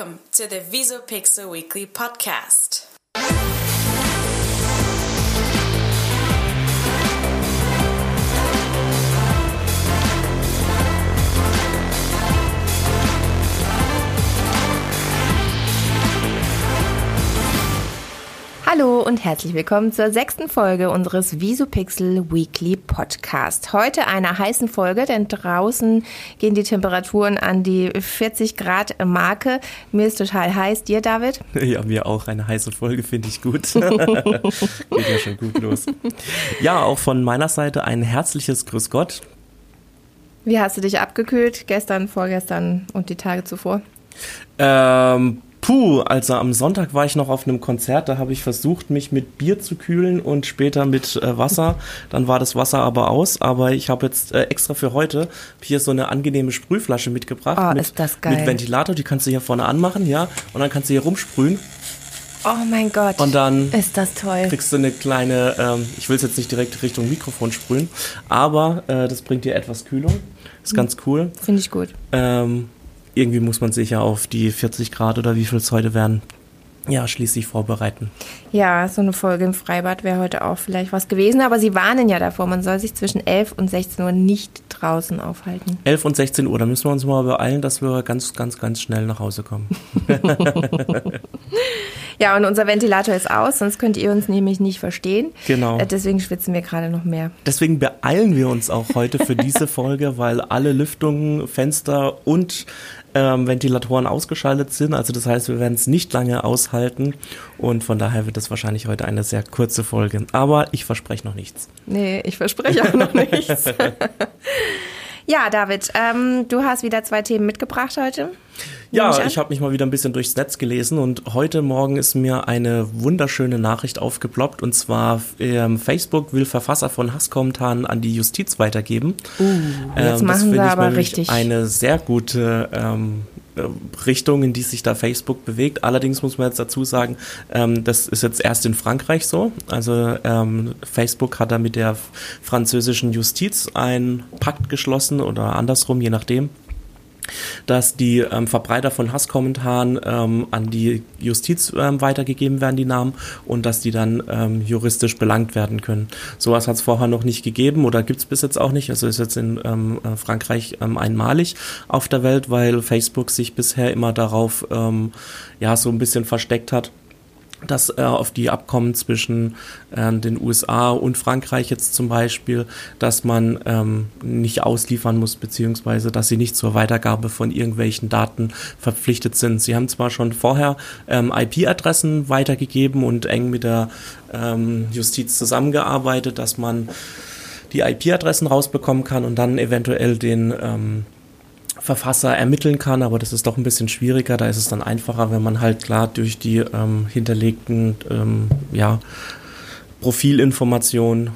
Welcome to the Visopixel Weekly Podcast. Hallo und herzlich willkommen zur sechsten Folge unseres Visupixel Weekly Podcast. Heute einer heißen Folge, denn draußen gehen die Temperaturen an die 40 Grad Marke. Mir ist total heiß. Dir, David? Ja, mir auch. Eine heiße Folge finde ich gut. Geht ja schon gut los. Ja, auch von meiner Seite ein herzliches Grüß Gott. Wie hast du dich abgekühlt? Gestern, vorgestern und die Tage zuvor? Ähm, Puh, also am Sonntag war ich noch auf einem Konzert, da habe ich versucht, mich mit Bier zu kühlen und später mit äh, Wasser. Dann war das Wasser aber aus, aber ich habe jetzt äh, extra für heute hier so eine angenehme Sprühflasche mitgebracht. Oh, mit, ist das geil. Mit Ventilator, die kannst du hier vorne anmachen, ja, und dann kannst du hier rumsprühen. Oh mein Gott. Und dann ist das toll. kriegst du eine kleine, ähm, ich will es jetzt nicht direkt Richtung Mikrofon sprühen, aber äh, das bringt dir etwas Kühlung. Ist ganz cool. Finde ich gut. Ähm, irgendwie muss man sich ja auf die 40 Grad oder wie viel es heute werden, ja, schließlich vorbereiten. Ja, so eine Folge im Freibad wäre heute auch vielleicht was gewesen, aber sie warnen ja davor, man soll sich zwischen 11 und 16 Uhr nicht draußen aufhalten. 11 und 16 Uhr, da müssen wir uns mal beeilen, dass wir ganz, ganz, ganz schnell nach Hause kommen. Ja, und unser Ventilator ist aus, sonst könnt ihr uns nämlich nicht verstehen. Genau. Äh, Deswegen schwitzen wir gerade noch mehr. Deswegen beeilen wir uns auch heute für diese Folge, weil alle Lüftungen, Fenster und ähm, Ventilatoren ausgeschaltet sind. Also das heißt, wir werden es nicht lange aushalten und von daher wird es wahrscheinlich heute eine sehr kurze Folge. Aber ich verspreche noch nichts. Nee, ich verspreche auch noch nichts. ja, David, ähm, du hast wieder zwei Themen mitgebracht heute. Ja, ich habe mich mal wieder ein bisschen durchs Netz gelesen und heute Morgen ist mir eine wunderschöne Nachricht aufgeploppt und zwar ähm, Facebook will Verfasser von Hasskommentaren an die Justiz weitergeben. Uh, jetzt Ähm, machen ich aber richtig. Eine sehr gute ähm, äh, Richtung, in die sich da Facebook bewegt. Allerdings muss man jetzt dazu sagen, ähm, das ist jetzt erst in Frankreich so. Also ähm, Facebook hat da mit der französischen Justiz einen Pakt geschlossen oder andersrum, je nachdem dass die ähm, Verbreiter von Hasskommentaren ähm, an die Justiz ähm, weitergegeben werden, die Namen, und dass die dann ähm, juristisch belangt werden können. Sowas hat es vorher noch nicht gegeben oder gibt es bis jetzt auch nicht. Also ist jetzt in ähm, äh, Frankreich ähm, einmalig auf der Welt, weil Facebook sich bisher immer darauf ja so ein bisschen versteckt hat dass äh, auf die Abkommen zwischen äh, den USA und Frankreich jetzt zum Beispiel, dass man ähm, nicht ausliefern muss, beziehungsweise dass sie nicht zur Weitergabe von irgendwelchen Daten verpflichtet sind. Sie haben zwar schon vorher ähm, IP-Adressen weitergegeben und eng mit der ähm, Justiz zusammengearbeitet, dass man die IP-Adressen rausbekommen kann und dann eventuell den ähm, Verfasser ermitteln kann, aber das ist doch ein bisschen schwieriger. Da ist es dann einfacher, wenn man halt klar durch die ähm, hinterlegten ähm, ja, Profilinformationen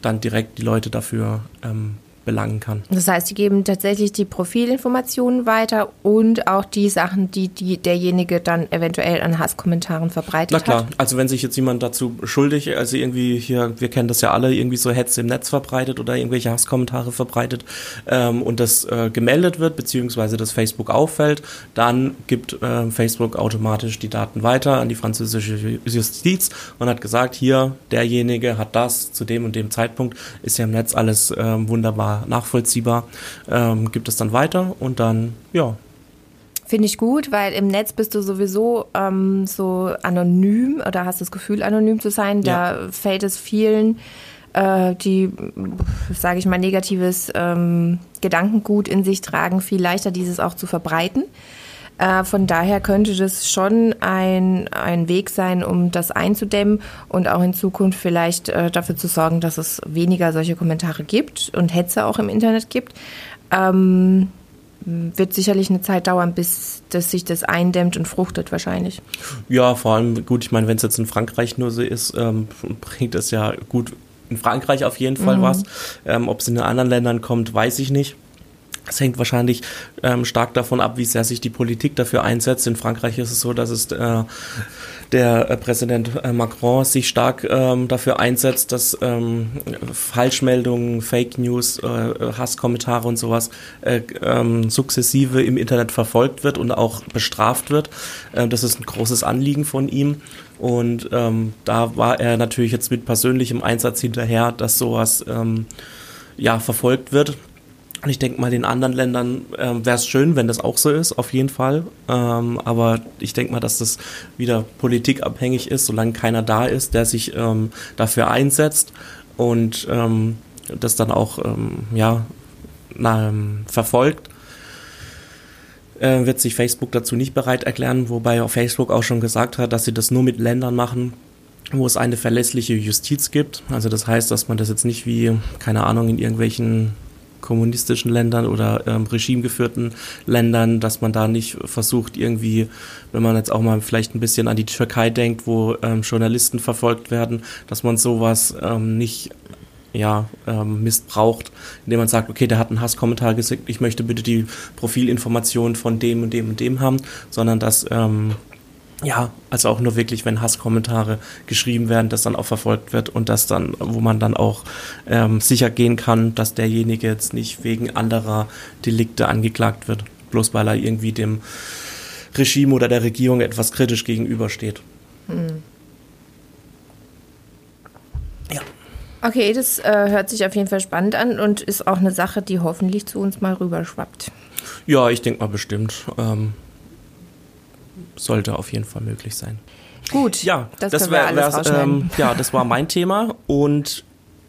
dann direkt die Leute dafür ähm, belangen kann. Das heißt, die geben tatsächlich die Profilinformationen weiter und auch die Sachen, die, die derjenige dann eventuell an Hasskommentaren verbreitet Na klar, hat. also wenn sich jetzt jemand dazu schuldig, also irgendwie hier, wir kennen das ja alle, irgendwie so Hetze im Netz verbreitet oder irgendwelche Hasskommentare verbreitet ähm, und das äh, gemeldet wird, beziehungsweise das Facebook auffällt, dann gibt äh, Facebook automatisch die Daten weiter an die französische Ju- Justiz und hat gesagt, hier, derjenige hat das zu dem und dem Zeitpunkt, ist ja im Netz alles ähm, wunderbar nachvollziehbar, ähm, gibt es dann weiter und dann, ja, Finde ich gut, weil im Netz bist du sowieso ähm, so anonym oder hast das Gefühl, anonym zu sein. Da fällt es vielen, äh, die, sage ich mal, negatives ähm, Gedankengut in sich tragen, viel leichter, dieses auch zu verbreiten. Äh, von daher könnte das schon ein, ein Weg sein, um das einzudämmen und auch in Zukunft vielleicht äh, dafür zu sorgen, dass es weniger solche Kommentare gibt und Hetze auch im Internet gibt. Ähm, wird sicherlich eine Zeit dauern, bis das sich das eindämmt und fruchtet wahrscheinlich. Ja, vor allem, gut, ich meine, wenn es jetzt in Frankreich nur so ist, ähm, bringt es ja gut in Frankreich auf jeden Fall was. Ähm, Ob es in den anderen Ländern kommt, weiß ich nicht. Es hängt wahrscheinlich ähm, stark davon ab, wie sehr sich die Politik dafür einsetzt. In Frankreich ist es so, dass es äh, der äh, Präsident äh, Macron sich stark ähm, dafür einsetzt, dass ähm, Falschmeldungen, Fake News, äh, Hasskommentare und sowas äh, ähm, sukzessive im Internet verfolgt wird und auch bestraft wird. Das ist ein großes Anliegen von ihm. Und ähm, da war er natürlich jetzt mit persönlichem Einsatz hinterher, dass sowas ähm, ja verfolgt wird. Und ich denke mal, in anderen Ländern ähm, wäre es schön, wenn das auch so ist, auf jeden Fall. Ähm, aber ich denke mal, dass das wieder politikabhängig ist, solange keiner da ist, der sich ähm, dafür einsetzt und ähm, das dann auch ähm, ja, na, ähm, verfolgt, äh, wird sich Facebook dazu nicht bereit erklären, wobei Facebook auch schon gesagt hat, dass sie das nur mit Ländern machen, wo es eine verlässliche Justiz gibt. Also das heißt, dass man das jetzt nicht wie, keine Ahnung, in irgendwelchen kommunistischen Ländern oder ähm, regimegeführten Ländern, dass man da nicht versucht, irgendwie, wenn man jetzt auch mal vielleicht ein bisschen an die Türkei denkt, wo ähm, Journalisten verfolgt werden, dass man sowas ähm, nicht ja, ähm, missbraucht, indem man sagt, okay, der hat einen Hasskommentar gesagt, ich möchte bitte die Profilinformationen von dem und dem und dem haben, sondern dass ähm, ja, also auch nur wirklich, wenn Hasskommentare geschrieben werden, das dann auch verfolgt wird und das dann, wo man dann auch ähm, sicher gehen kann, dass derjenige jetzt nicht wegen anderer Delikte angeklagt wird, bloß weil er irgendwie dem Regime oder der Regierung etwas kritisch gegenübersteht. Hm. Ja. Okay, das äh, hört sich auf jeden Fall spannend an und ist auch eine Sache, die hoffentlich zu uns mal rüberschwappt. Ja, ich denke mal bestimmt. Ähm, sollte auf jeden Fall möglich sein. Gut, ja, das, das wär, ähm, ja, das war mein Thema. Und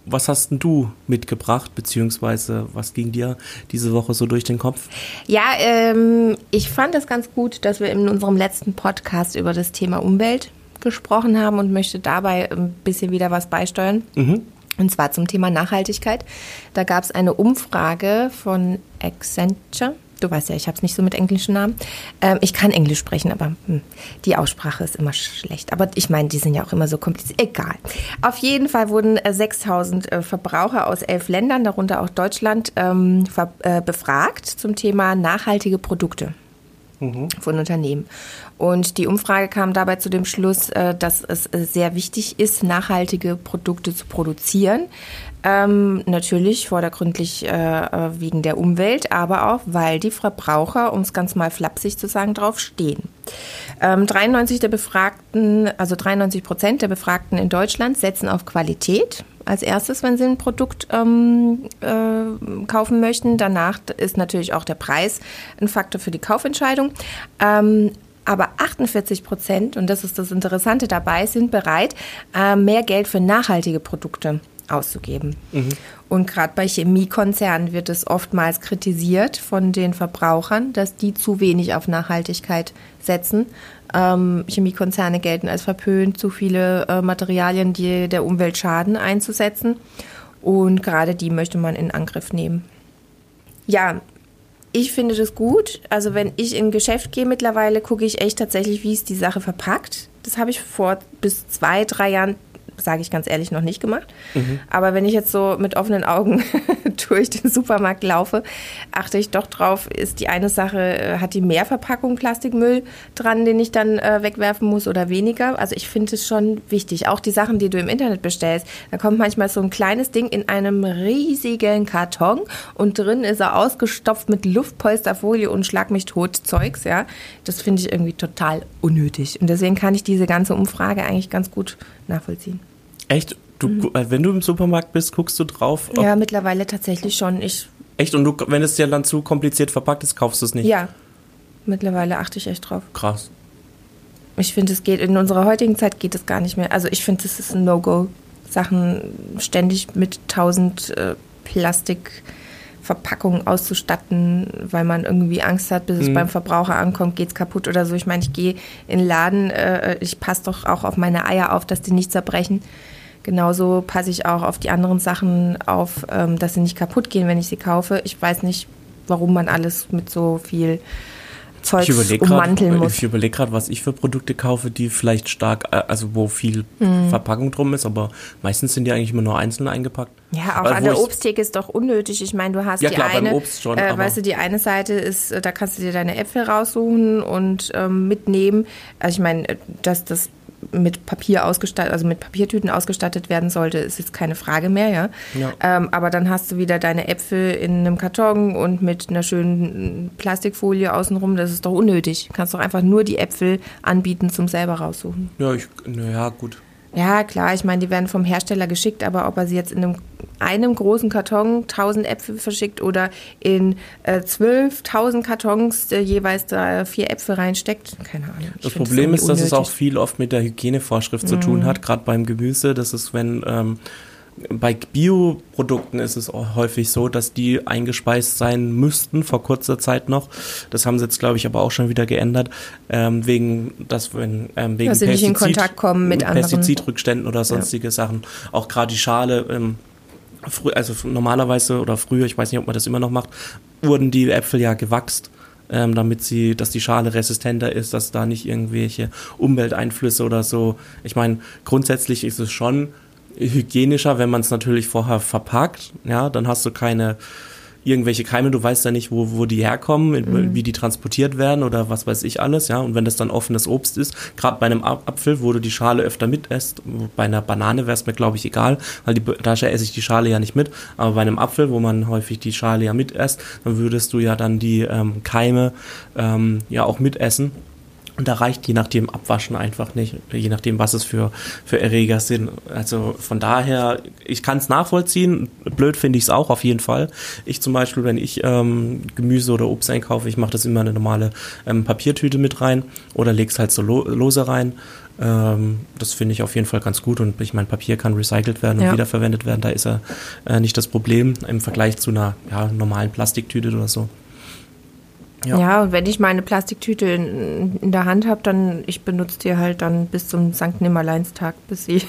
was hast denn du mitgebracht, beziehungsweise was ging dir diese Woche so durch den Kopf? Ja, ähm, ich fand es ganz gut, dass wir in unserem letzten Podcast über das Thema Umwelt gesprochen haben und möchte dabei ein bisschen wieder was beisteuern. Mhm. Und zwar zum Thema Nachhaltigkeit. Da gab es eine Umfrage von Accenture Du weißt ja, ich habe es nicht so mit englischen Namen. Ähm, ich kann Englisch sprechen, aber hm, die Aussprache ist immer schlecht. Aber ich meine, die sind ja auch immer so kompliziert. Egal. Auf jeden Fall wurden äh, 6000 äh, Verbraucher aus elf Ländern, darunter auch Deutschland, ähm, äh, befragt zum Thema nachhaltige Produkte mhm. von Unternehmen. Und die Umfrage kam dabei zu dem Schluss, äh, dass es äh, sehr wichtig ist, nachhaltige Produkte zu produzieren. Ähm, natürlich vordergründlich äh, äh, wegen der Umwelt, aber auch, weil die Verbraucher, um es ganz mal flapsig zu sagen, drauf stehen. Ähm, 93 der Befragten, also 93 Prozent der Befragten in Deutschland setzen auf Qualität als erstes, wenn sie ein Produkt ähm, äh, kaufen möchten. Danach ist natürlich auch der Preis ein Faktor für die Kaufentscheidung. Ähm, aber 48 Prozent, und das ist das Interessante dabei, sind bereit, äh, mehr Geld für nachhaltige Produkte auszugeben. Mhm. Und gerade bei Chemiekonzernen wird es oftmals kritisiert von den Verbrauchern, dass die zu wenig auf Nachhaltigkeit setzen. Ähm, Chemiekonzerne gelten als verpönt, zu viele äh, Materialien, die der Umwelt schaden, einzusetzen. Und gerade die möchte man in Angriff nehmen. Ja, ich finde das gut. Also wenn ich in ein Geschäft gehe mittlerweile, gucke ich echt tatsächlich, wie ist die Sache verpackt. Das habe ich vor bis zwei, drei Jahren sage ich ganz ehrlich, noch nicht gemacht. Mhm. Aber wenn ich jetzt so mit offenen Augen durch den Supermarkt laufe, achte ich doch drauf, ist die eine Sache, äh, hat die mehr Verpackung Plastikmüll dran, den ich dann äh, wegwerfen muss oder weniger? Also ich finde es schon wichtig. Auch die Sachen, die du im Internet bestellst, da kommt manchmal so ein kleines Ding in einem riesigen Karton und drin ist er ausgestopft mit Luftpolsterfolie und Schlag mich tot Zeugs, ja. Das finde ich irgendwie total unnötig. Und deswegen kann ich diese ganze Umfrage eigentlich ganz gut nachvollziehen. Echt? Du, mhm. Äh, wenn du im Supermarkt bist, guckst du drauf? Ja, mittlerweile tatsächlich schon. Ich echt? Und du, wenn es dir dann zu kompliziert verpackt ist, kaufst du es nicht? Ja, mittlerweile achte ich echt drauf. Krass. Ich finde, es geht in unserer heutigen Zeit geht es gar nicht mehr. Also ich finde, das ist ein No-Go. Sachen ständig mit tausend äh, Plastikverpackungen auszustatten, weil man irgendwie Angst hat, bis es mhm. beim Verbraucher ankommt, geht es kaputt oder so. Ich meine, ich gehe in den Laden, äh, ich passe doch auch auf meine Eier auf, dass die nicht zerbrechen. Genauso passe ich auch auf die anderen Sachen auf, ähm, dass sie nicht kaputt gehen, wenn ich sie kaufe. Ich weiß nicht, warum man alles mit so viel Zeug ich ummanteln muss. Ich überlege gerade, was ich für Produkte kaufe, die vielleicht stark, äh, also wo viel mhm. Verpackung drum ist, aber meistens sind die eigentlich immer nur einzeln eingepackt. Ja, auch Weil, an der Obsttheke ist doch unnötig. Ich meine, du hast ja, die klar, eine, schon, äh, weißt du, die eine Seite ist, äh, da kannst du dir deine Äpfel raussuchen und ähm, mitnehmen. Also ich meine, äh, dass das mit Papier ausgestattet, also mit Papiertüten ausgestattet werden sollte, ist jetzt keine Frage mehr, ja. ja. Ähm, aber dann hast du wieder deine Äpfel in einem Karton und mit einer schönen Plastikfolie außenrum. Das ist doch unnötig. Du kannst doch einfach nur die Äpfel anbieten zum selber raussuchen. Ja, ich, naja, gut. Ja, klar, ich meine, die werden vom Hersteller geschickt, aber ob er sie jetzt in einem, einem großen Karton 1000 Äpfel verschickt oder in äh, 12.000 Kartons äh, jeweils da vier Äpfel reinsteckt, keine Ahnung. das Problem das ist, dass es auch viel oft mit der Hygienevorschrift mhm. zu tun hat, gerade beim Gemüse. Das ist, wenn ähm, bei Bioprodukten ist es auch häufig so, dass die eingespeist sein müssten, vor kurzer Zeit noch. Das haben sie jetzt, glaube ich, aber auch schon wieder geändert, ähm, wegen, dass wenn, ähm, wegen dass Pestizid, nicht in Kontakt kommen mit Pestizidrückständen oder sonstige ja. Sachen. Auch gerade die Schale, ähm, also normalerweise oder früher, ich weiß nicht, ob man das immer noch macht, wurden die Äpfel ja gewachst. Ähm, damit sie, dass die Schale resistenter ist, dass da nicht irgendwelche Umwelteinflüsse oder so. Ich meine, grundsätzlich ist es schon hygienischer, wenn man es natürlich vorher verpackt. Ja, dann hast du keine irgendwelche Keime, du weißt ja nicht, wo, wo die herkommen, mhm. wie die transportiert werden oder was weiß ich alles, ja. Und wenn das dann offenes Obst ist, gerade bei einem Apfel, wo du die Schale öfter mitesst, bei einer Banane wäre es mir, glaube ich, egal, weil die, da esse ich die Schale ja nicht mit, aber bei einem Apfel, wo man häufig die Schale ja mitesst, dann würdest du ja dann die ähm, Keime ähm, ja auch mitessen. Und da reicht je nachdem Abwaschen einfach nicht, je nachdem, was es für, für Erreger sind. Also von daher, ich kann es nachvollziehen. Blöd finde ich es auch auf jeden Fall. Ich zum Beispiel, wenn ich ähm, Gemüse oder Obst einkaufe, ich mache das immer in eine normale ähm, Papiertüte mit rein oder lege es halt so lo lose rein. Ähm, das finde ich auf jeden Fall ganz gut und ich meine, Papier kann recycelt werden und ja. wiederverwendet werden. Da ist er äh, nicht das Problem im Vergleich zu einer ja, normalen Plastiktüte oder so. Ja. ja, und wenn ich meine Plastiktüte in, in der Hand habe, dann ich benutze die halt dann bis zum St. Nimmerleinstag, bis sie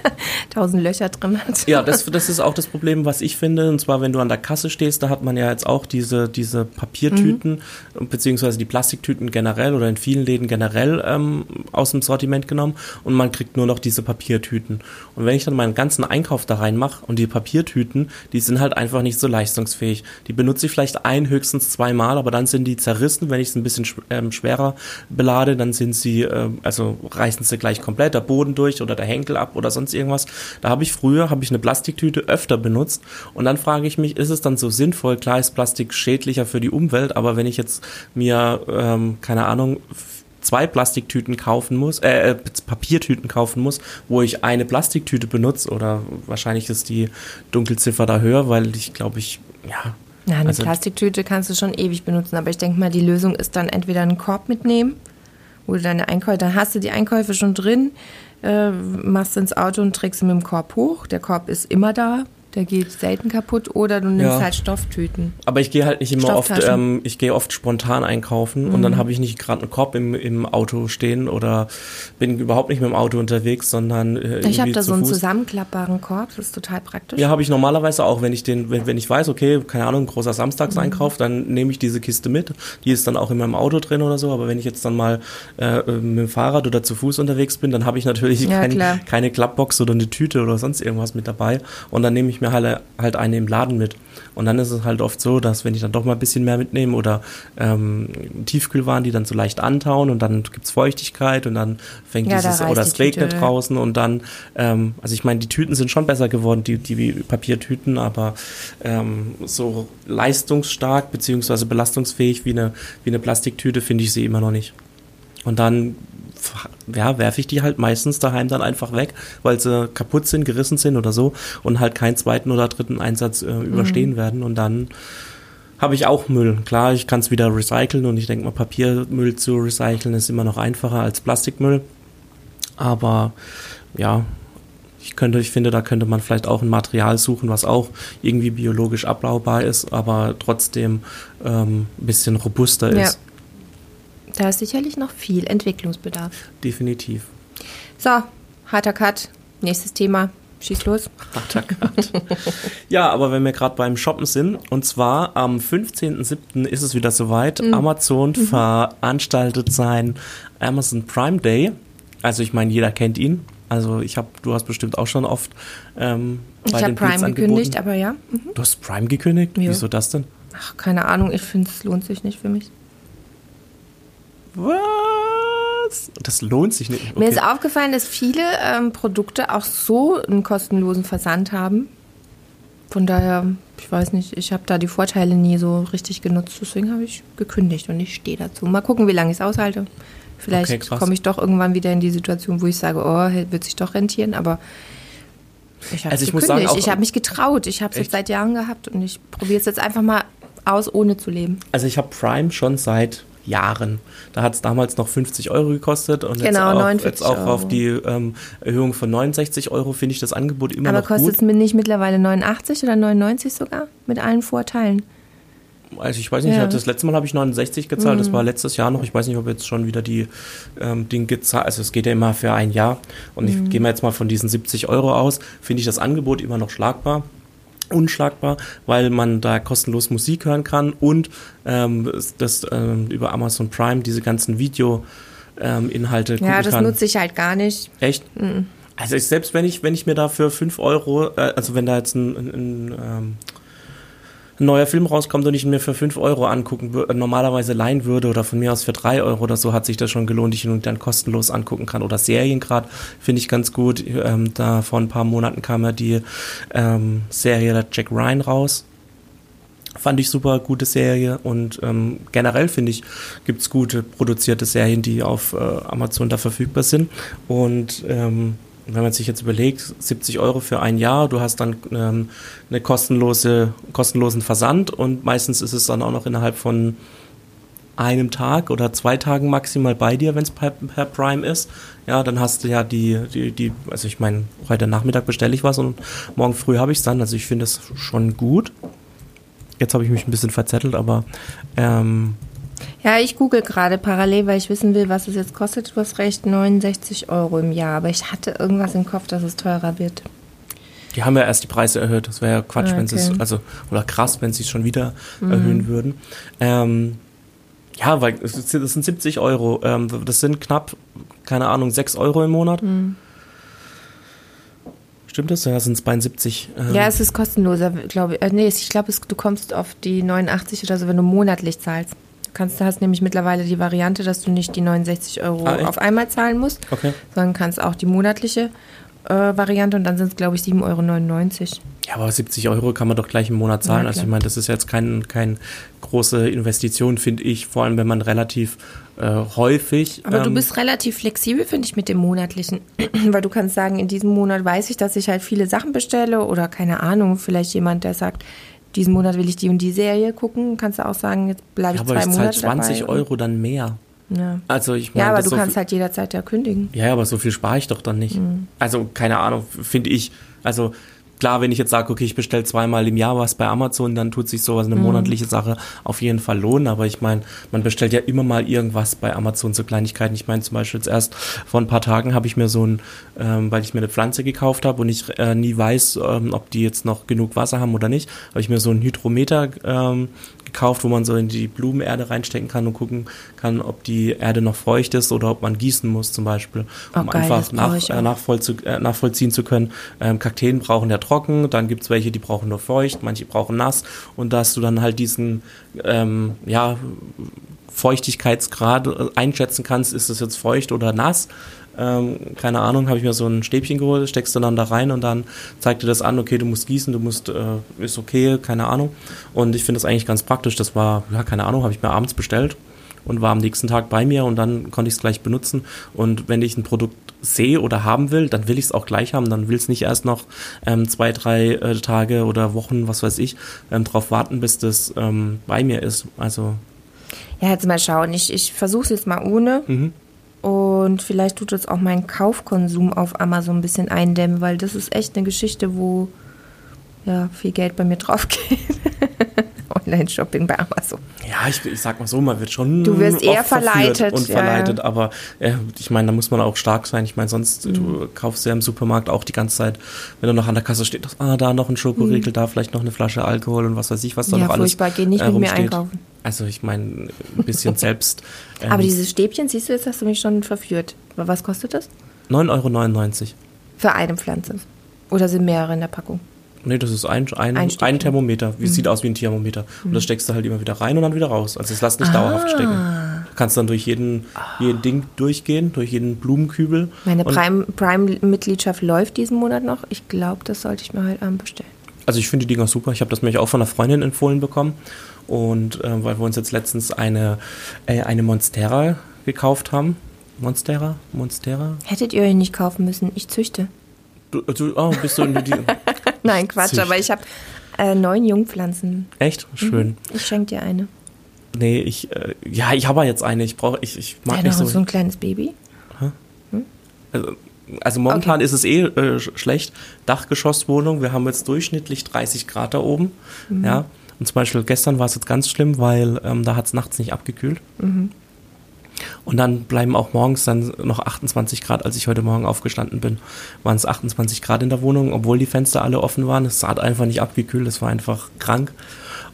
tausend Löcher drin hat. Ja, das, das ist auch das Problem, was ich finde. Und zwar, wenn du an der Kasse stehst, da hat man ja jetzt auch diese, diese Papiertüten, mhm. beziehungsweise die Plastiktüten generell oder in vielen Läden generell ähm, aus dem Sortiment genommen und man kriegt nur noch diese Papiertüten. Und wenn ich dann meinen ganzen Einkauf da reinmache und die Papiertüten, die sind halt einfach nicht so leistungsfähig. Die benutze ich vielleicht ein, höchstens zweimal, aber dann sind die zerrissen. Wenn ich es ein bisschen ähm, schwerer belade, dann sind sie, äh, also reißen sie gleich komplett der Boden durch oder der Henkel ab oder sonst irgendwas. Da habe ich früher, habe ich eine Plastiktüte öfter benutzt und dann frage ich mich, ist es dann so sinnvoll? Klar ist Plastik schädlicher für die Umwelt, aber wenn ich jetzt mir, ähm, keine Ahnung, zwei Plastiktüten kaufen muss, äh, äh, Papiertüten kaufen muss, wo ich eine Plastiktüte benutze oder wahrscheinlich ist die Dunkelziffer da höher, weil ich glaube ich, ja, ja, eine also, Plastiktüte kannst du schon ewig benutzen, aber ich denke mal, die Lösung ist dann entweder einen Korb mitnehmen, wo du deine Einkäufe, dann hast du die Einkäufe schon drin, äh, machst ins Auto und trägst sie mit dem Korb hoch. Der Korb ist immer da, der geht selten kaputt oder du nimmst ja. halt Stofftüten. Aber ich gehe halt nicht immer oft, ähm, ich gehe oft spontan einkaufen mhm. und dann mhm. habe ich nicht gerade einen Korb im, im Auto stehen oder bin überhaupt nicht mit dem Auto unterwegs, sondern äh, Ich habe da so einen zusammenklappbaren Korb, das ist total praktisch. Ja, habe ich normalerweise auch, wenn ich den, wenn, wenn ich weiß, okay, keine Ahnung, großer Samstagseinkauf, mhm. dann nehme ich diese Kiste mit. Die ist dann auch in meinem Auto drin oder so, aber wenn ich jetzt dann mal äh, mit dem Fahrrad oder zu Fuß unterwegs bin, dann habe ich natürlich ja, kein, keine Klappbox oder eine Tüte oder sonst irgendwas mit dabei und dann nehme ich mir mir halt, halt eine im Laden mit. Und dann ist es halt oft so, dass wenn ich dann doch mal ein bisschen mehr mitnehme oder ähm, Tiefkühlwaren, die dann so leicht antauen und dann gibt es Feuchtigkeit und dann fängt ja, dieses, oder es regnet Tüte. draußen und dann, ähm, also ich meine, die Tüten sind schon besser geworden, die, die Papiertüten, aber ähm, so leistungsstark beziehungsweise belastungsfähig wie eine, wie eine Plastiktüte finde ich sie immer noch nicht. Und dann ja, werfe ich die halt meistens daheim dann einfach weg, weil sie kaputt sind, gerissen sind oder so und halt keinen zweiten oder dritten Einsatz äh, überstehen mhm. werden und dann habe ich auch Müll. Klar, ich kann es wieder recyceln und ich denke mal, Papiermüll zu recyceln ist immer noch einfacher als Plastikmüll. Aber ja, ich könnte, ich finde, da könnte man vielleicht auch ein Material suchen, was auch irgendwie biologisch abbaubar ist, aber trotzdem ähm, ein bisschen robuster ja. ist. Da ist sicherlich noch viel Entwicklungsbedarf. Definitiv. So, harter Cut. Nächstes Thema. Schieß los. Harter Cut. ja, aber wenn wir gerade beim Shoppen sind, und zwar am 15.07. ist es wieder soweit. Mhm. Amazon veranstaltet sein Amazon Prime Day. Also ich meine, jeder kennt ihn. Also ich habe, du hast bestimmt auch schon oft ähm, Ich bei habe den Prime Blitzangeboten- gekündigt, aber ja. Mhm. Du hast Prime gekündigt? Ja. Wieso das denn? Ach, keine Ahnung, ich finde, es lohnt sich nicht für mich. Was? Das lohnt sich nicht. Mir Okay. ist aufgefallen, dass viele ähm, Produkte auch so einen kostenlosen Versand haben. Von daher, ich weiß nicht, ich habe da die Vorteile nie so richtig genutzt. Deswegen habe ich gekündigt und ich stehe dazu. Mal gucken, wie lange ich es aushalte. Okay, Vielleicht krass. komme ich doch irgendwann wieder in die Situation, wo ich sage, oh, wird sich doch rentieren. Aber ich habe Also ich gekündigt. sagen, ich habe mich getraut. Ich habe es jetzt seit Jahren gehabt und ich probiere es jetzt einfach mal aus, ohne zu leben. Also ich habe Prime schon seit Jahren. Da hat es damals noch 50 Euro gekostet und jetzt Genau, auch, 49 jetzt auch Euro. auf die ähm, Erhöhung von 69 Euro finde ich das Angebot immer Aber noch kostet gut. es mir nicht mittlerweile 89 oder 99 sogar? Mit allen Vorteilen. Also ich weiß nicht, Ja. Mhm. das letzte Mal habe ich 69 gezahlt, das war letztes Jahr noch. Ich weiß nicht, ob jetzt schon wieder die ähm, Ding gezahlt, also es geht ja immer für ein Jahr und Mhm. ich gehe mal jetzt mal von diesen 70 Euro aus, finde ich das Angebot immer noch schlagbar. Unschlagbar, weil man da kostenlos Musik hören kann und ähm, das, ähm, über Amazon Prime diese ganzen Video ähm, Ja, das kann. nutze ich halt gar nicht. Echt? Also ich, selbst wenn ich, wenn ich mir da für 5 Euro, äh, also wenn da jetzt ein, ein, ein, ähm, ein neuer Film rauskommt und ich ihn mir für 5 Euro angucken normalerweise leihen würde oder von mir aus für 3 Euro oder so, hat sich das schon gelohnt, ich ihn dann kostenlos angucken kann. Oder Serien gerade, finde ich ganz gut. Ähm, da vor ein paar Monaten kam ja die ähm, Serie der Jack Ryan raus. Fand ich super, gute Serie und ähm, generell finde ich, gibt's gute produzierte Serien, die auf äh, Amazon da verfügbar sind. Und ähm, wenn man sich jetzt überlegt, 70 Euro für ein Jahr, du hast dann ähm, eine kostenlose, kostenlosen Versand und meistens ist es dann auch noch innerhalb von einem Tag oder zwei Tagen maximal bei dir, wenn es per, per Prime ist. Ja, dann hast du ja die, die, die also ich meine, heute Nachmittag bestelle ich was und morgen früh habe ich es dann. Also ich finde es schon gut. Jetzt habe ich mich ein bisschen verzettelt, aber ähm, Ja, ich google gerade parallel, weil ich wissen will, was es jetzt kostet. Du hast recht, 69 Euro im Jahr. Aber ich hatte irgendwas im Kopf, dass es teurer wird. die haben ja erst die Preise erhöht. Das wäre ja Quatsch, Ah, wenn sie es, okay. Mhm. also, oder krass, wenn sie es schon wieder erhöhen würden. Ähm, ja, weil es sind- das sind 70 Euro. Ähm, das sind knapp, keine Ahnung, 6 Euro im Monat. Mhm. Stimmt das? Ja, sind es 72. Ähm, Ja, es ist kostenloser, glaube ich. Äh, nee, ich glaube, es- du kommst auf die 89 oder so, wenn du monatlich zahlst. Du kannst, du hast nämlich mittlerweile die Variante, dass du nicht die 69 Euro Ah, auf einmal zahlen musst, Okay. sondern kannst auch die monatliche äh, Variante und dann sind es, glaube ich, 7,99 Euro. Ja, aber 70 Euro kann man doch gleich im Monat zahlen. Ja, also ich meine, das ist jetzt kein, kein große Investition, finde ich, vor allem wenn man relativ äh, häufig. Aber du ähm, bist relativ flexibel, finde ich, mit dem monatlichen. Weil du kannst sagen, in diesem Monat weiß ich, dass ich halt viele Sachen bestelle oder keine Ahnung, vielleicht jemand, der sagt, diesen Monat will ich die und die Serie gucken, kannst du auch sagen, jetzt bleibe ja, ich aber zwei ich zahle Monate 20 dabei. Euro dann mehr. Ja, Also ich meine, ja aber du so kannst viel- halt jederzeit ja kündigen. Ja, aber so viel spare ich doch dann nicht. Mhm. Also, keine Ahnung, finde ich. Also, klar, wenn ich jetzt sage, okay, ich bestelle zweimal im Jahr was bei Amazon, dann tut sich sowas, Mhm. eine monatliche Sache, auf jeden Fall lohnen. Aber ich meine, man bestellt ja immer mal irgendwas bei Amazon, so Kleinigkeiten. Ich meine, zum Beispiel jetzt erst vor ein paar Tagen habe ich mir so ein, ähm, weil ich mir eine Pflanze gekauft habe und ich äh, nie weiß, ähm, ob die jetzt noch genug Wasser haben oder nicht, habe ich mir so ein Hydrometer ähm, gekauft, wo man so in die Blumenerde reinstecken kann und gucken kann, ob die Erde noch feucht ist oder ob man gießen muss zum Beispiel, Oh, um geil, einfach nach, äh, auch. nachvollzu äh, nachvollziehen zu können. Ähm, Kakteen brauchen ja trocken, dann gibt's welche, die brauchen nur feucht, manche brauchen nass und dass du dann halt diesen ähm, ja, Feuchtigkeitsgrad äh, einschätzen kannst, ist es jetzt feucht oder nass. Ähm, keine Ahnung, habe ich mir so ein Stäbchen geholt, steckst du dann da rein und dann zeigt dir das an, okay, du musst gießen, du musst, äh, ist okay, keine Ahnung. Und ich finde das eigentlich ganz praktisch. Das war, ja, keine Ahnung, habe ich mir abends bestellt und war am nächsten Tag bei mir und dann konnte ich es gleich benutzen. Und wenn ich ein Produkt sehe oder haben will, dann will ich es auch gleich haben. Dann will es nicht erst noch ähm, zwei, drei äh, Tage oder Wochen, was weiß ich, ähm, drauf warten, bis das ähm, bei mir ist. Also Ja, jetzt mal schauen. Ich, ich versuche es jetzt mal ohne. Mhm. Und vielleicht tut es auch meinen Kaufkonsum auf Amazon ein bisschen eindämmen, weil das ist echt eine Geschichte, wo ja, viel Geld bei mir drauf geht. Online-Shopping bei Amazon. Ja, ich, ich sag mal so, man wird schon Du wirst eher verleitet, und ja, verleitet, ja. aber äh, ich meine, da muss man auch stark sein. Ich meine, sonst Mhm. du kaufst ja im Supermarkt auch die ganze Zeit, wenn du noch an der Kasse steht, ah, da noch ein Schokoriegel, da vielleicht noch eine Flasche Alkohol und was weiß ich, was da Mhm. Ja, noch alles furchtbar, geh nicht äh, mit mir einkaufen. Also ich meine, ein bisschen selbst. Ähm, Aber dieses Stäbchen, siehst du, jetzt hast du mich schon verführt. Was kostet das? 9,99 Euro. Für eine Pflanze. Oder sind mehrere in der Packung? Nee, das ist ein, ein, Ein ein. Thermometer. Wie sieht aus wie ein Thermometer. Und das steckst du halt immer wieder rein und dann wieder raus. Also es lässt nicht dauerhaft stecken. Du kannst dann durch jeden, jeden Ding durchgehen, durch jeden Blumenkübel. Meine Und- Prime- Prime-Mitgliedschaft läuft diesen Monat noch. Ich glaube, das sollte ich mir heute Abend bestellen. Also ich finde die Dinger super. Ich habe das nämlich auch von einer Freundin empfohlen bekommen. Und äh, weil wir uns jetzt letztens eine, äh, eine Monstera gekauft haben. Monstera? Monstera? Hättet ihr euch nicht kaufen müssen. Ich züchte. Du, du, oh, bist du in die, Nein, Quatsch, Zücht. aber ich habe äh, neun Jungpflanzen. Echt? Schön. Ich schenke dir eine. Nee, ich, äh, ja, ich habe ja jetzt eine. Ich brauche, ich, ich mag Ja, nicht noch so. so ein kleines Baby. Also, also momentan ist es eh äh, sch- schlecht. Dachgeschosswohnung, wir haben jetzt durchschnittlich 30 Grad da oben. Ja. Und zum Beispiel gestern war es jetzt ganz schlimm, weil ähm, da hat es nachts nicht abgekühlt. Und dann bleiben auch morgens dann noch 28 Grad, als ich heute Morgen aufgestanden bin, waren es 28 Grad in der Wohnung, obwohl die Fenster alle offen waren. Es hat einfach nicht abgekühlt, es war einfach krank.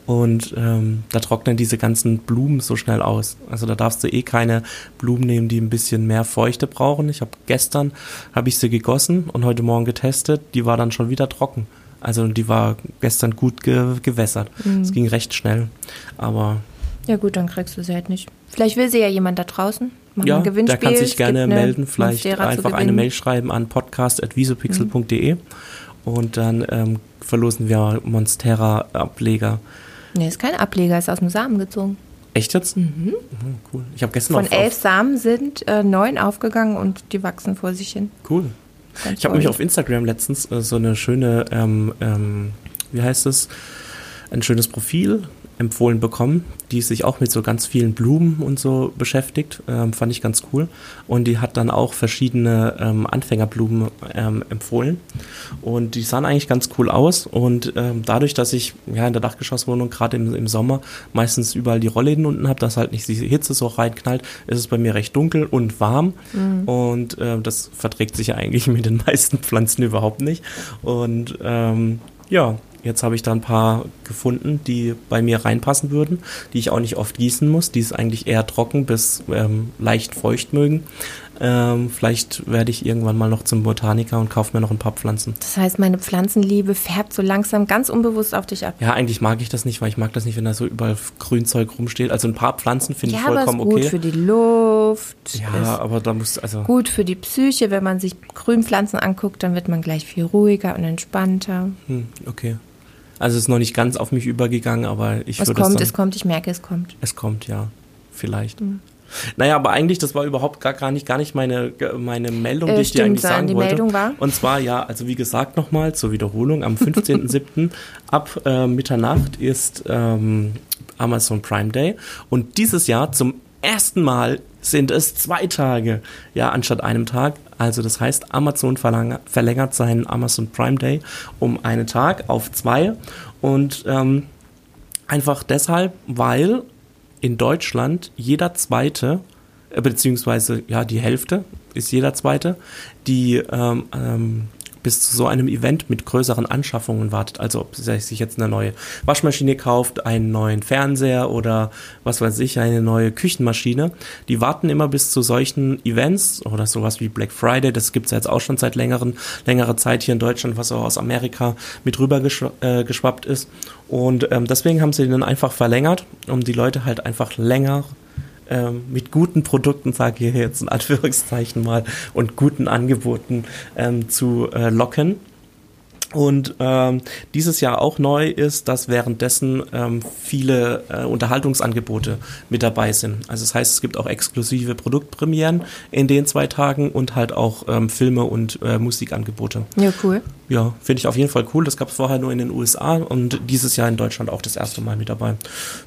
Und ähm, da trocknen diese ganzen Blumen so schnell aus. Also da darfst du eh keine Blumen nehmen, die ein bisschen mehr Feuchte brauchen. Ich habe gestern habe ich sie gegossen und heute Morgen getestet. Die war dann schon wieder trocken. Also die war gestern gut ge gewässert. Es ging recht schnell. Aber Ja gut, dann kriegst du sie halt nicht. Vielleicht will sie ja jemand da draußen. Machen ja, der kann sich gerne melden. Vielleicht einfach eine. Mail schreiben an podcast.visopixel.de und dann ähm, verlosen wir Monstera-Ableger. Nee, ist kein Ableger, ist aus dem Samen gezogen. Echt jetzt? Mhm. cool. Ich habe gestern Von auf, elf auf Samen sind äh, neun aufgegangen und die wachsen vor sich hin. Cool. Ganz Ich habe mich auf Instagram letztens äh, so eine schöne, ähm, ähm, wie heißt es, ein schönes Profil empfohlen bekommen, die sich auch mit so ganz vielen Blumen und so beschäftigt. Ähm, fand ich ganz cool. Und die hat dann auch verschiedene ähm, Anfängerblumen ähm, empfohlen. Und die sahen eigentlich ganz cool aus. Und ähm, dadurch, dass ich ja in der Dachgeschosswohnung gerade im, im Sommer meistens überall die Rollläden unten habe, dass halt nicht die Hitze so reinknallt, ist es bei mir recht dunkel und warm. Und äh, das verträgt sich ja eigentlich mit den meisten Pflanzen überhaupt nicht. Und ähm, ja, jetzt habe ich da ein paar gefunden, die bei mir reinpassen würden, die ich auch nicht oft gießen muss, die es eigentlich eher trocken bis ähm, leicht feucht mögen. Ähm, vielleicht werde ich irgendwann mal noch zum Botaniker und kaufe mir noch ein paar Pflanzen. Das heißt, meine Pflanzenliebe färbt so langsam ganz unbewusst auf dich ab. Ja, eigentlich mag ich das nicht, weil ich mag das nicht, wenn da so überall Grünzeug rumsteht. Also ein paar Pflanzen finde ich Ja, aber ist vollkommen gut okay. für die Luft. ja, aber da muss also gut für die Psyche. Wenn man sich Grünpflanzen anguckt, dann wird man gleich viel ruhiger und entspannter. hm, okay. Also es ist noch nicht ganz auf mich übergegangen, aber ich Es würde es kommt, dann, es kommt, ich merke, es kommt. Es kommt, ja. Vielleicht. Mhm. Naja, aber eigentlich, das war überhaupt gar, gar nicht, gar nicht meine, meine Meldung, die Äh, ich dir eigentlich sagen die wollte. Meldung war? Und zwar, ja, also wie gesagt nochmal zur Wiederholung, am 15.07. ab äh, Mitternacht ist ähm, Amazon Prime Day. Und dieses Jahr zum ersten Mal sind es zwei Tage, ja, anstatt einem Tag. Also das heißt, Amazon verlängert seinen Amazon Prime Day um einen Tag auf zwei. Und ähm, einfach deshalb, weil in Deutschland jeder zweite, äh, beziehungsweise ja, die Hälfte ist jeder zweite, die ähm, ähm, bis zu so einem Event mit größeren Anschaffungen wartet. Also ob sie sich jetzt eine neue Waschmaschine kauft, einen neuen Fernseher oder was weiß ich, eine neue Küchenmaschine. Die warten immer bis zu solchen Events oder sowas wie Black Friday. Das gibt's ja jetzt auch schon seit längeren, längerer Zeit hier in Deutschland, was auch aus Amerika mit rüber geschw äh, geschwappt ist. Und ähm, deswegen haben sie den einfach verlängert, um die Leute halt einfach länger ähm, mit guten Produkten, sage ich jetzt in Anführungszeichen mal, und guten Angeboten ähm, zu äh, locken. Und ähm, dieses Jahr auch neu ist, dass währenddessen ähm, viele äh, Unterhaltungsangebote mit dabei sind. Also das heißt, es gibt auch exklusive Produktpremieren in den zwei Tagen und halt auch ähm, Filme und äh, Musikangebote. Ja, cool. Ja, finde ich auf jeden Fall cool. Das gab es vorher nur in den USA und dieses Jahr in Deutschland auch das erste Mal mit dabei.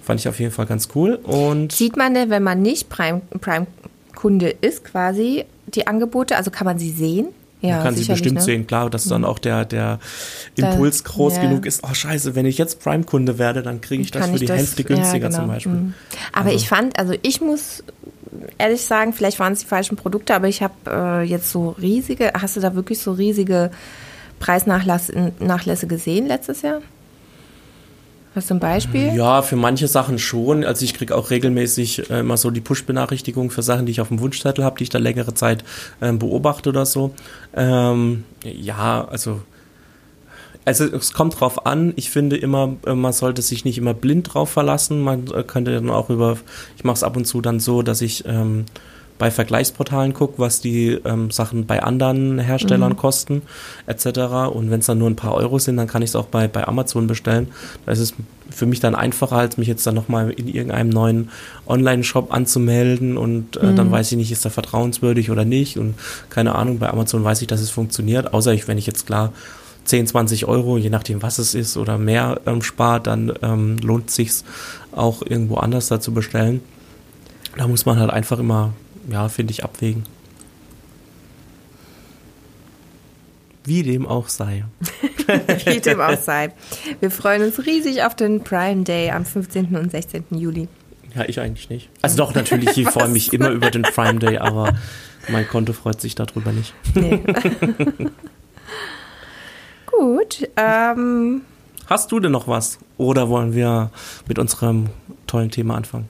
Fand ich auf jeden Fall ganz cool. Und Sieht man denn, wenn man nicht Prime- Prime-Kunde ist, quasi die Angebote? Also kann man sie sehen? Ja, Man kann sie bestimmt ne? Mhm. sehen, klar, dass dann auch der, der Da- Impuls groß ja. genug ist, oh scheiße, wenn ich jetzt Prime-Kunde werde, dann kriege ich das Kann für ich die das- Hälfte ja, günstiger genau. zum Beispiel. Mhm. Aber ich fand, also ich muss ehrlich sagen, vielleicht waren es die falschen Produkte, aber ich habe äh, jetzt so riesige, hast du da wirklich so riesige Preisnachlässe gesehen letztes Jahr? Du ein Beispiel? Ja, für manche Sachen schon. Also ich kriege auch regelmäßig äh, immer so die Push-Benachrichtigung für Sachen, die ich auf dem Wunschzettel habe, die ich da längere Zeit ähm, beobachte oder so. Ähm, ja, also also es kommt drauf an. Ich finde immer, äh, man sollte sich nicht immer blind drauf verlassen. Man äh, könnte dann auch über, ich mache es ab und zu dann so, dass ich ähm, bei Vergleichsportalen gucke, was die ähm, Sachen bei anderen Herstellern kosten, etc. Und wenn es dann nur ein paar Euro sind, dann kann ich es auch bei, bei Amazon bestellen. Da ist es für mich dann einfacher, als mich jetzt dann nochmal in irgendeinem neuen Online-Shop anzumelden und äh, dann weiß ich nicht, ist er vertrauenswürdig oder nicht. Und keine Ahnung, bei Amazon weiß ich, dass es funktioniert, außer ich, wenn ich jetzt klar 10, 20 Euro, je nachdem was es ist, oder mehr ähm, spart, dann ähm, lohnt sich's auch irgendwo anders da zu bestellen. Da muss man halt einfach immer, ja, finde ich, abwägen. Wie dem auch sei. Wie dem auch sei. Wir freuen uns riesig auf den Prime Day am 15. und 16. Juli. Ja, ich eigentlich nicht. Also doch, natürlich, ich freue mich immer über den Prime Day, aber mein Konto freut sich darüber nicht. Nee. Gut, ähm, Hast du denn noch was? Oder wollen wir mit unserem tollen Thema anfangen?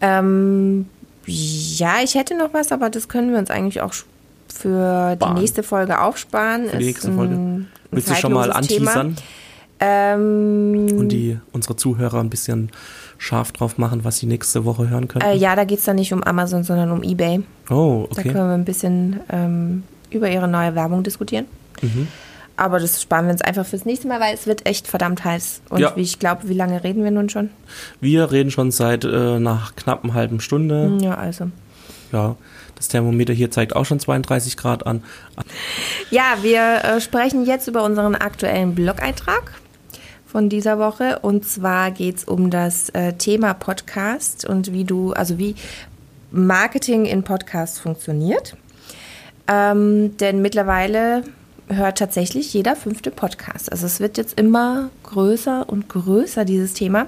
ähm, ja, ich hätte noch was, aber das können wir uns eigentlich auch für die Sparen. nächste Folge aufsparen. Für die nächste Folge. ein- ein Willst du schon mal anteasern Ähm, und die unsere Zuhörer ein bisschen scharf drauf machen, was sie nächste Woche hören können? äh, ja, da geht es dann nicht um Amazon, sondern um Ebay. oh, Da okay. können wir ein bisschen ähm, über ihre neue Werbung diskutieren. Mhm. Aber das sparen wir uns einfach fürs nächste Mal, weil es wird echt verdammt heiß. Und Ja. wie ich glaube, wie lange reden wir nun schon? Wir reden schon seit äh, nach knapp einer halben Stunde. Ja, also. Ja, das Thermometer hier zeigt auch schon 32 Grad an. Ja, wir äh, sprechen jetzt über unseren aktuellen Blog-Eintrag von dieser Woche. Und zwar geht es um das äh, Thema Podcast und wie du, also wie Marketing in Podcasts funktioniert. Ähm, denn mittlerweile hört tatsächlich jeder fünfte Podcast. Also es wird jetzt immer größer und größer, dieses Thema.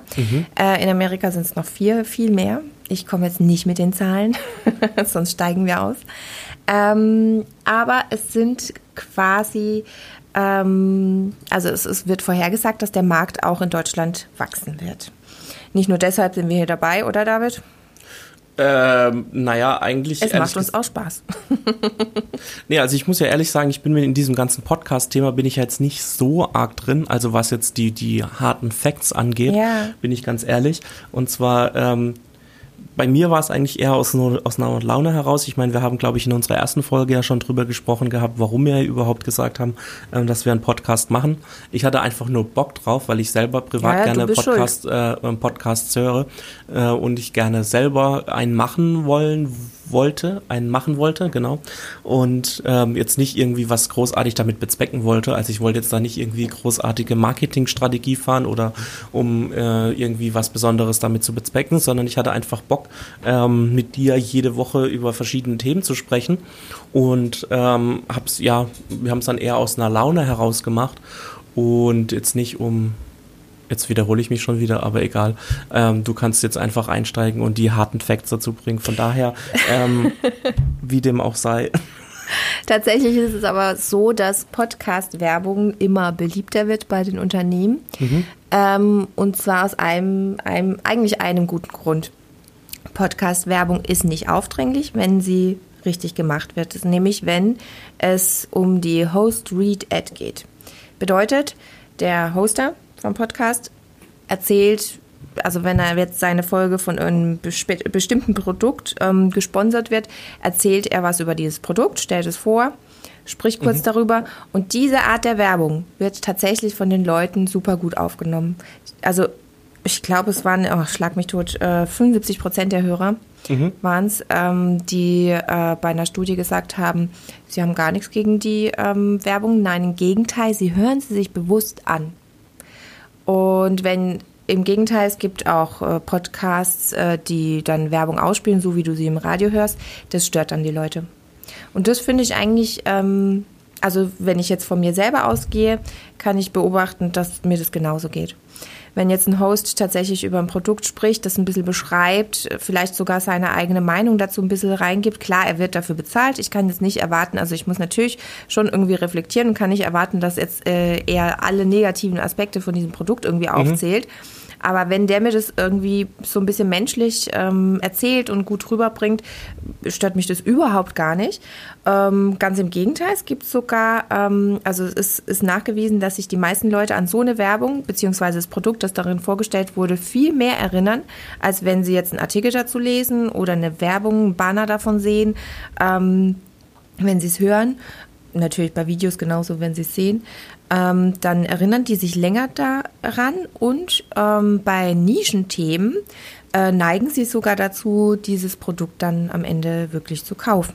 Äh, in Amerika sind es noch vier, viel mehr. Ich komme jetzt nicht mit den Zahlen, sonst steigen wir aus. Ähm, aber es sind quasi, ähm, also es, es wird vorhergesagt, dass der Markt auch in Deutschland wachsen wird. Nicht nur deshalb sind wir hier dabei, oder David? Ähm, naja, eigentlich. Es macht uns auch Spaß. Nee, also ich muss ja ehrlich sagen, ich bin mir in diesem ganzen Podcast-Thema bin ich ja jetzt nicht so arg drin. Also was jetzt die, die harten Facts angeht, Ja. bin ich ganz ehrlich. Und zwar, ähm, bei mir war es eigentlich eher aus, aus einer Laune heraus. Ich meine, wir haben, glaube ich, in unserer ersten Folge ja schon drüber gesprochen gehabt, warum wir überhaupt gesagt haben, ähm, dass wir einen Podcast machen. Ich hatte einfach nur Bock drauf, weil ich selber privat Ja, gerne Podcast, äh, Podcasts höre äh, und ich gerne selber einen machen wollen wollte, einen machen wollte, genau. Und ähm, jetzt nicht irgendwie was großartig damit bezwecken wollte. Also ich wollte jetzt da nicht irgendwie großartige Marketingstrategie fahren oder um äh, irgendwie was Besonderes damit zu bezwecken, sondern ich hatte einfach Bock, ähm, mit dir jede Woche über verschiedene Themen zu sprechen. Und ähm, hab's, ja, wir haben es dann eher aus einer Laune heraus gemacht und jetzt nicht um Jetzt wiederhole ich mich schon wieder, aber egal. Ähm, du kannst jetzt einfach einsteigen und die harten Facts dazu bringen. Von daher, ähm, wie dem auch sei. Tatsächlich ist es aber so, dass Podcast-Werbung immer beliebter wird bei den Unternehmen. Ähm, und zwar aus einem, einem, eigentlich einem guten Grund. Podcast-Werbung ist nicht aufdringlich, wenn sie richtig gemacht wird. Nämlich, wenn es um die Host-Read-Ad geht. Bedeutet, der Hoster vom Podcast erzählt, also wenn er jetzt seine Folge von einem bestimmten Produkt ähm, gesponsert wird, erzählt er was über dieses Produkt, stellt es vor, spricht kurz darüber und diese Art der Werbung wird tatsächlich von den Leuten super gut aufgenommen. Also ich glaube, es waren, oh, schlag mich tot, äh, 75 Prozent der Hörer waren es, ähm, die äh, bei einer Studie gesagt haben, sie haben gar nichts gegen die ähm, Werbung. Nein, im Gegenteil, sie hören sie sich bewusst an. Und wenn im Gegenteil, es gibt auch äh, Podcasts, äh, die dann Werbung ausspielen, so wie du sie im Radio hörst, das stört dann die Leute. Und das finde ich eigentlich, ähm, also wenn ich jetzt von mir selber ausgehe, kann ich beobachten, dass mir das genauso geht. Wenn jetzt ein Host tatsächlich über ein Produkt spricht, das ein bisschen beschreibt, vielleicht sogar seine eigene Meinung dazu ein bisschen reingibt, klar, er wird dafür bezahlt. Ich kann jetzt nicht erwarten, also ich muss natürlich schon irgendwie reflektieren und kann nicht erwarten, dass jetzt äh, er alle negativen Aspekte von diesem Produkt irgendwie mhm. Aber wenn der mir das irgendwie so ein bisschen menschlich ähm, erzählt und gut rüberbringt, stört mich das überhaupt gar nicht. Ähm, ganz im Gegenteil, es gibt sogar, ähm, also es ist, ist nachgewiesen, dass sich die meisten Leute an so eine Werbung beziehungsweise das Produkt, das darin vorgestellt wurde, viel mehr erinnern, als wenn sie jetzt einen Artikel dazu lesen oder eine Werbung, einen Banner davon sehen. Ähm, wenn sie es hören, natürlich bei Videos genauso, wenn sie es sehen, ähm, dann erinnern die sich länger daran und ähm, bei Nischenthemen äh, neigen sie sogar dazu, dieses Produkt dann am Ende wirklich zu kaufen.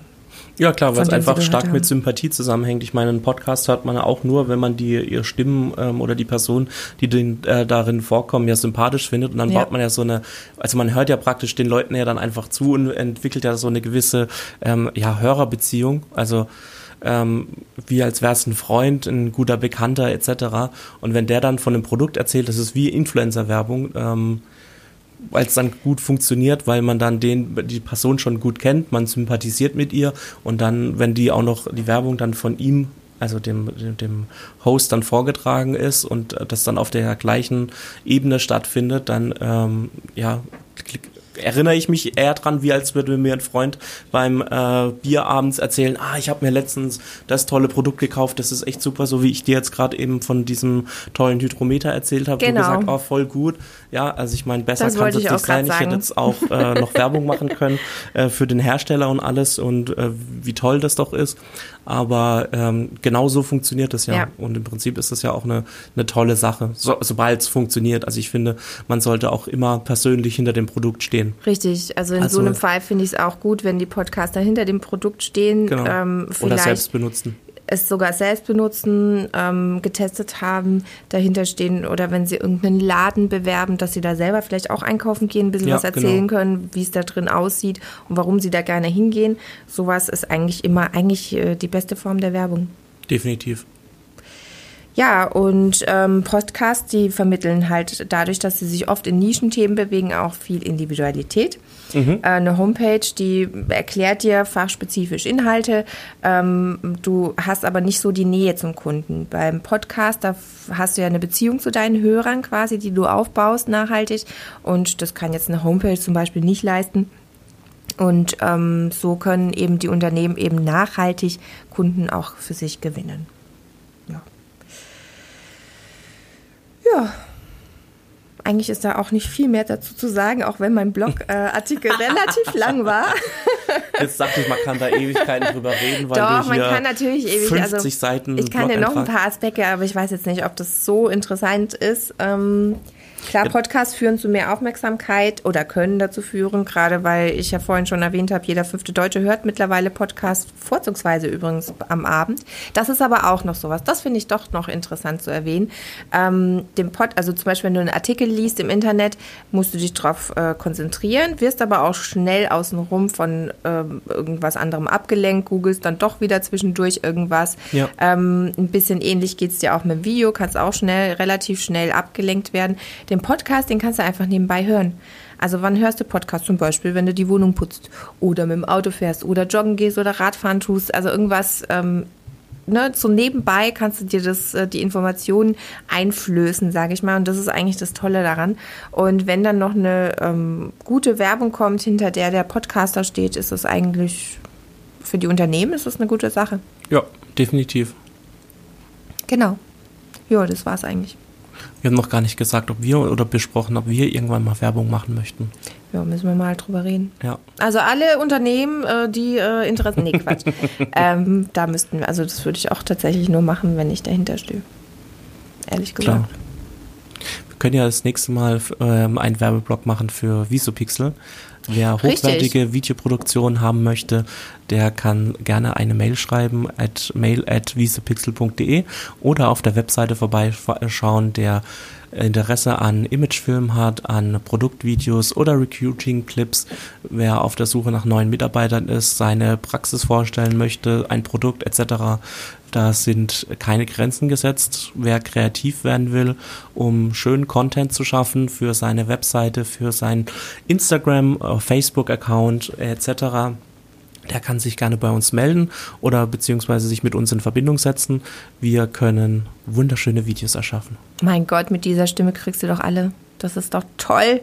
Ja, klar, weil es einfach stark haben. mit Sympathie zusammenhängt. Ich meine, einen Podcast hört man auch nur, wenn man die ihre Stimmen ähm, oder die Person, die den, äh, darin vorkommen, ja sympathisch findet. Und dann ja. baut man ja so eine, also man hört ja praktisch den Leuten ja dann einfach zu und entwickelt ja so eine gewisse ähm, ja, Hörerbeziehung. Also ähm, wie als wäre es ein Freund, ein guter Bekannter etc. Und wenn der dann von einem Produkt erzählt, das ist wie Influencer-Werbung, ähm, weil es dann gut funktioniert, weil man dann den, die Person schon gut kennt, man sympathisiert mit ihr und dann, wenn die auch noch die Werbung dann von ihm also dem, dem Host dann vorgetragen ist und das dann auf der gleichen Ebene stattfindet, dann ähm, ja, erinnere ich mich eher dran, wie als würde mir ein Freund beim äh, Bier abends erzählen, ah, ich habe mir letztens das tolle Produkt gekauft, das ist echt super, so wie ich dir jetzt gerade eben von diesem tollen Hydrometer erzählt habe. Genau. Du gesagt, oh, voll gut. Ja, also ich meine, besser kann es nicht sein. Ich hätte jetzt auch äh, noch Werbung machen können äh, für den Hersteller und alles und äh, wie toll das doch ist. Aber ähm, genau so funktioniert es ja. ja. Und im Prinzip ist es ja auch eine, eine tolle Sache, so, sobald es funktioniert. Also ich finde, man sollte auch immer persönlich hinter dem Produkt stehen. Richtig, also in also, so einem Fall finde ich es auch gut, wenn die Podcaster hinter dem Produkt stehen. Genau. Ähm, Oder selbst benutzen es sogar selbst benutzen, ähm, getestet haben, dahinter stehen oder wenn sie irgendeinen Laden bewerben, dass sie da selber vielleicht auch einkaufen gehen, ein bisschen ja, was erzählen genau. können, wie es da drin aussieht und warum sie da gerne hingehen. Sowas ist eigentlich immer eigentlich äh, die beste Form der Werbung. Definitiv. Ja, und ähm, Podcasts, die vermitteln halt dadurch, dass sie sich oft in Nischenthemen bewegen, auch viel Individualität. Mhm. Äh, eine Homepage, die erklärt dir fachspezifisch Inhalte. Ähm, du hast aber nicht so die Nähe zum Kunden. Beim Podcast, da hast du ja eine Beziehung zu deinen Hörern quasi, die du aufbaust nachhaltig. Und das kann jetzt eine Homepage zum Beispiel nicht leisten. Und ähm, so können eben die Unternehmen eben nachhaltig Kunden auch für sich gewinnen. Ja. Eigentlich ist da auch nicht viel mehr dazu zu sagen, auch wenn mein Blogartikel äh, relativ lang war. Jetzt dachte ich, man kann da Ewigkeiten drüber reden, weil Doch, du hier man kann natürlich ewig, 50 also, Seiten Ich kann dir noch ein paar Aspekte, aber ich weiß jetzt nicht, ob das so interessant ist. Ähm, Klar, Podcasts führen zu mehr Aufmerksamkeit oder können dazu führen, gerade weil ich ja vorhin schon erwähnt habe, jeder fünfte Deutsche hört mittlerweile Podcasts, vorzugsweise übrigens am Abend. Das ist aber auch noch sowas. Das finde ich doch noch interessant zu erwähnen. Ähm, dem Pod, also zum Beispiel, wenn du einen Artikel liest im Internet, musst du dich darauf äh, konzentrieren, wirst aber auch schnell außenrum von äh, irgendwas anderem abgelenkt, googelst dann doch wieder zwischendurch irgendwas. Ja. Ähm, ein bisschen ähnlich geht es dir auch mit dem Video, kannst auch schnell, relativ schnell abgelenkt werden. Der den Podcast, den kannst du einfach nebenbei hören. Also wann hörst du Podcast zum Beispiel, wenn du die Wohnung putzt oder mit dem Auto fährst oder joggen gehst oder Radfahren tust, also irgendwas ähm, ne, so nebenbei kannst du dir das, äh, die Informationen einflößen, sage ich mal. Und das ist eigentlich das Tolle daran. Und wenn dann noch eine ähm, gute Werbung kommt, hinter der der Podcaster steht, ist das eigentlich für die Unternehmen ist das eine gute Sache. Ja, definitiv. Genau. Ja, das war's eigentlich. Wir haben noch gar nicht gesagt, ob wir oder besprochen, ob wir irgendwann mal Werbung machen möchten. Ja, müssen wir mal drüber reden. Ja. Also alle Unternehmen, äh, die äh, Interesse, nee, Quatsch. ähm, da müssten wir, also das würde ich auch tatsächlich nur machen, wenn ich dahinter stehe. Ehrlich gesagt. Klar. Wir können ja das nächste Mal ähm, einen Werbeblock machen für Visopixel. Wer hochwertige Richtig. Videoproduktion haben möchte, der kann gerne eine Mail schreiben at mail at wiesepixel.de oder auf der Webseite vorbeischauen, der Interesse an Imagefilm hat, an Produktvideos oder Recruiting-Clips, wer auf der Suche nach neuen Mitarbeitern ist, seine Praxis vorstellen möchte, ein Produkt etc., da sind keine Grenzen gesetzt. Wer kreativ werden will, um schönen Content zu schaffen für seine Webseite, für sein Instagram, äh, Facebook-Account etc., der kann sich gerne bei uns melden oder beziehungsweise sich mit uns in Verbindung setzen. Wir können wunderschöne Videos erschaffen. Mein Gott, mit dieser Stimme kriegst du doch alle. Das ist doch toll.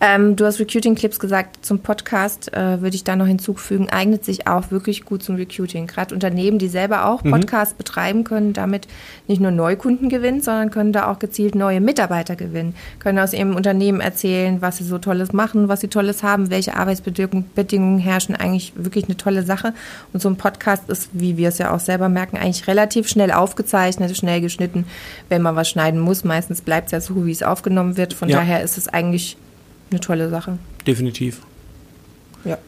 Ähm, du hast Recruiting-Clips gesagt, zum Podcast äh, würde ich da noch hinzufügen, eignet sich auch wirklich gut zum Recruiting. Gerade Unternehmen, die selber auch mhm. Podcasts mhm. betreiben können, damit nicht nur Neukunden gewinnen, sondern können da auch gezielt neue Mitarbeiter gewinnen, können aus ihrem Unternehmen erzählen, was sie so Tolles machen, was sie Tolles haben, welche Arbeitsbedingungen herrschen, eigentlich wirklich eine tolle Sache. Und so ein Podcast ist, wie wir es ja auch selber merken, eigentlich relativ schnell aufgezeichnet, schnell geschnitten, wenn man was schneiden muss. Meistens bleibt es ja so, wie es aufgenommen wird. Von ja. daher ist es eigentlich eine tolle Sache. Definitiv. Ja.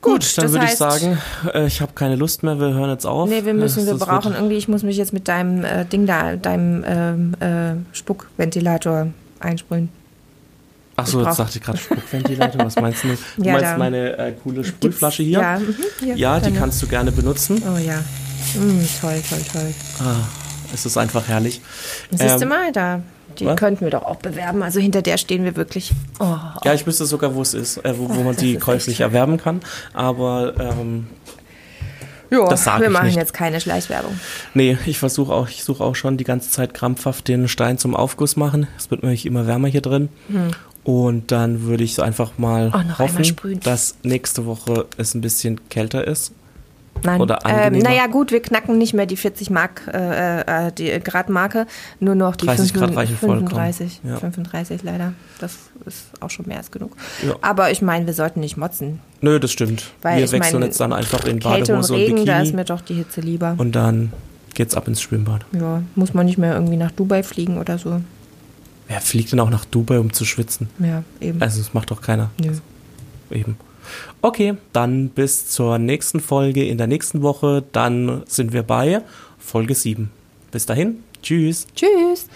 Gut, Gut dann würde ich sagen, äh, ich habe keine Lust mehr, wir hören jetzt auf. Nee, wir müssen, wir brauchen irgendwie, ich muss mich jetzt mit deinem äh, Ding da, deinem ähm, äh, Spuckventilator einsprühen. Ach so, jetzt dachte ich gerade Spuckventilator. Was meinst du? Du ja, meinst meine äh, coole Sprühflasche hier? Ja, mhm, hier ja die kannst du gerne benutzen. Oh ja. Mm, toll, toll, toll. Ah, es ist einfach herrlich. Siehst ähm, du mal, da die Was? könnten wir doch auch bewerben. Also hinter der stehen wir wirklich. Oh. Ja, ich wüsste sogar, wo es ist, äh, wo, wo man die käuflich erwerben kann. Aber ähm, ja, das wir machen nicht. jetzt keine Schleichwerbung. Nee, ich versuche auch, ich suche auch schon die ganze Zeit krampfhaft den Stein zum Aufguss machen. Es wird nämlich immer wärmer hier drin. Hm. Und dann würde ich so einfach mal oh, hoffen, dass nächste Woche es ein bisschen kälter ist Nein. Oder ähm, naja, gut, wir knacken nicht mehr die 40 Mark, äh, äh, die Grad Marke, nur noch die 30 5, Grad 35. Ja. 35 leider. Das ist auch schon mehr als genug. Ja. Aber ich meine, wir sollten nicht motzen. Nö, das stimmt. Weil wir wechseln mein, jetzt dann einfach in Kälte Badehose und, Regen, und Bikini. Da ist mir doch die Hitze lieber. Und dann geht's ab ins Schwimmbad. Ja, muss man nicht mehr irgendwie nach Dubai fliegen oder so. Wer fliegt denn auch nach Dubai, um zu schwitzen? Ja, eben. Also das macht doch keiner. Ja. Eben. Okay, dann bis zur nächsten Folge in der nächsten Woche. Dann sind wir bei Folge 7. Bis dahin, tschüss. Tschüss.